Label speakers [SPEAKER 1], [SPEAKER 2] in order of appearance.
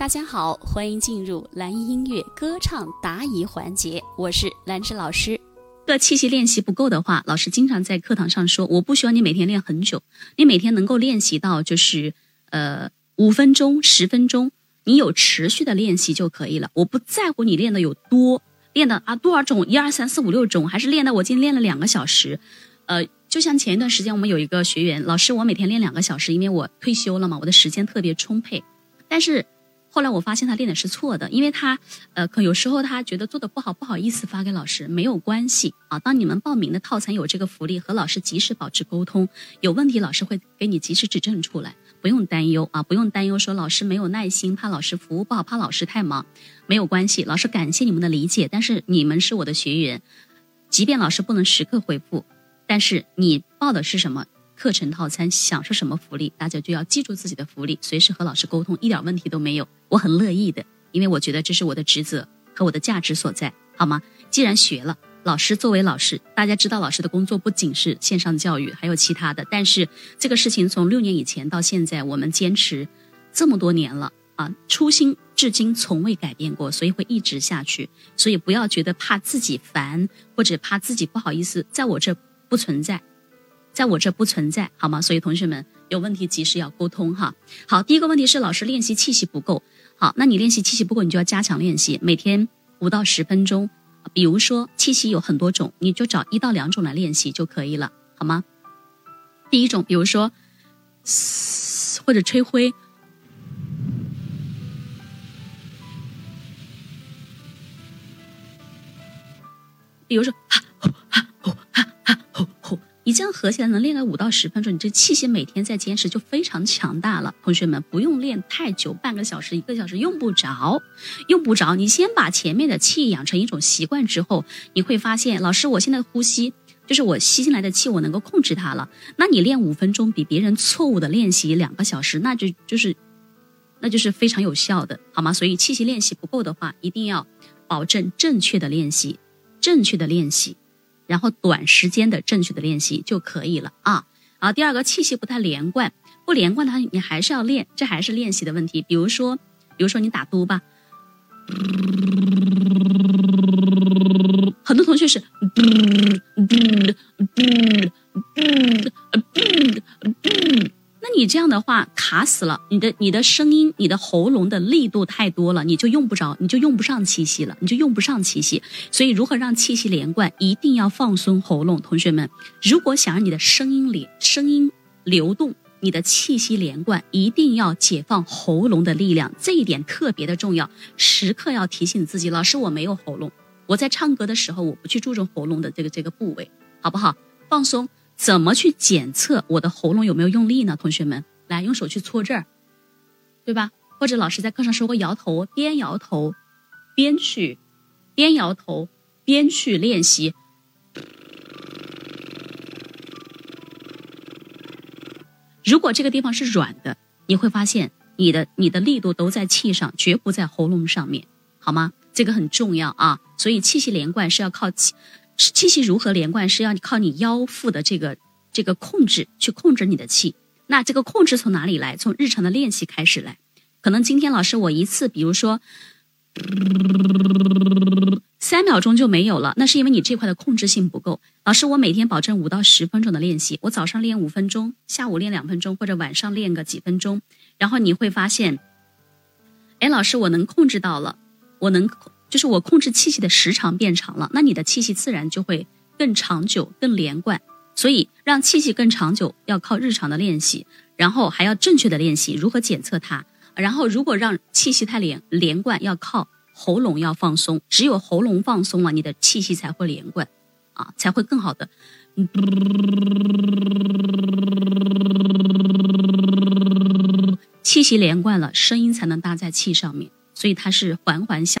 [SPEAKER 1] 大家好，欢迎进入蓝音乐歌唱答疑环节，我是兰芝老师。
[SPEAKER 2] 个气息练习不够的话，老师经常在课堂上说，我不需要你每天练很久，你每天能够练习到就是呃五分钟、十分钟，你有持续的练习就可以了。我不在乎你练的有多，练的啊多少种，一二三四五六种，还是练的我今天练了两个小时，呃，就像前一段时间我们有一个学员，老师我每天练两个小时，因为我退休了嘛，我的时间特别充沛，但是。后来我发现他练的是错的，因为他，呃，可有时候他觉得做的不好，不好意思发给老师，没有关系啊。当你们报名的套餐有这个福利，和老师及时保持沟通，有问题老师会给你及时指正出来，不用担忧啊，不用担忧说老师没有耐心，怕老师服务不好，怕老师太忙，没有关系，老师感谢你们的理解，但是你们是我的学员，即便老师不能时刻回复，但是你报的是什么？课程套餐享受什么福利，大家就要记住自己的福利，随时和老师沟通，一点问题都没有。我很乐意的，因为我觉得这是我的职责和我的价值所在，好吗？既然学了，老师作为老师，大家知道老师的工作不仅是线上教育，还有其他的。但是这个事情从六年以前到现在，我们坚持这么多年了啊，初心至今从未改变过，所以会一直下去。所以不要觉得怕自己烦或者怕自己不好意思，在我这不存在。在我这不存在，好吗？所以同学们有问题及时要沟通哈。好，第一个问题是老师练习气息不够。好，那你练习气息不够，你就要加强练习，每天五到十分钟。比如说气息有很多种，你就找一到两种来练习就可以了，好吗？第一种，比如说，或者吹灰，比如说。你这样合起来能练个五到十分钟，你这气息每天在坚持就非常强大了。同学们不用练太久，半个小时、一个小时用不着，用不着。你先把前面的气养成一种习惯之后，你会发现，老师，我现在呼吸就是我吸进来的气，我能够控制它了。那你练五分钟比别人错误的练习两个小时，那就就是，那就是非常有效的，好吗？所以气息练习不够的话，一定要保证正确的练习，正确的练习。然后短时间的正确的练习就可以了啊啊！第二个气息不太连贯，不连贯的话你还是要练，这还是练习的问题。比如说，比如说你打嘟吧，很多同学是嘟嘟嘟嘟嘟嘟。那你这样的话卡死了，你的你的声音，你的喉咙的力度太多了，你就用不着，你就用不上气息了，你就用不上气息。所以如何让气息连贯，一定要放松喉咙。同学们，如果想让你的声音里声音流动，你的气息连贯，一定要解放喉咙的力量，这一点特别的重要，时刻要提醒自己。老师，我没有喉咙，我在唱歌的时候，我不去注重喉咙的这个这个部位，好不好？放松。怎么去检测我的喉咙有没有用力呢？同学们，来用手去搓这儿，对吧？或者老师在课上说过，摇头，边摇头边去，边摇头边去练习。如果这个地方是软的，你会发现你的你的力度都在气上，绝不在喉咙上面，好吗？这个很重要啊！所以气息连贯是要靠气。气息如何连贯，是要靠你腰腹的这个这个控制去控制你的气。那这个控制从哪里来？从日常的练习开始来。可能今天老师我一次，比如说三秒钟就没有了，那是因为你这块的控制性不够。老师，我每天保证五到十分钟的练习，我早上练五分钟，下午练两分钟，或者晚上练个几分钟，然后你会发现，哎，老师我能控制到了，我能。就是我控制气息的时长变长了，那你的气息自然就会更长久、更连贯。所以让气息更长久，要靠日常的练习，然后还要正确的练习如何检测它。然后如果让气息太连连贯，要靠喉咙要放松，只有喉咙放松了，你的气息才会连贯，啊，才会更好的。气息连贯了，声音才能搭在气上面，所以它是环环相。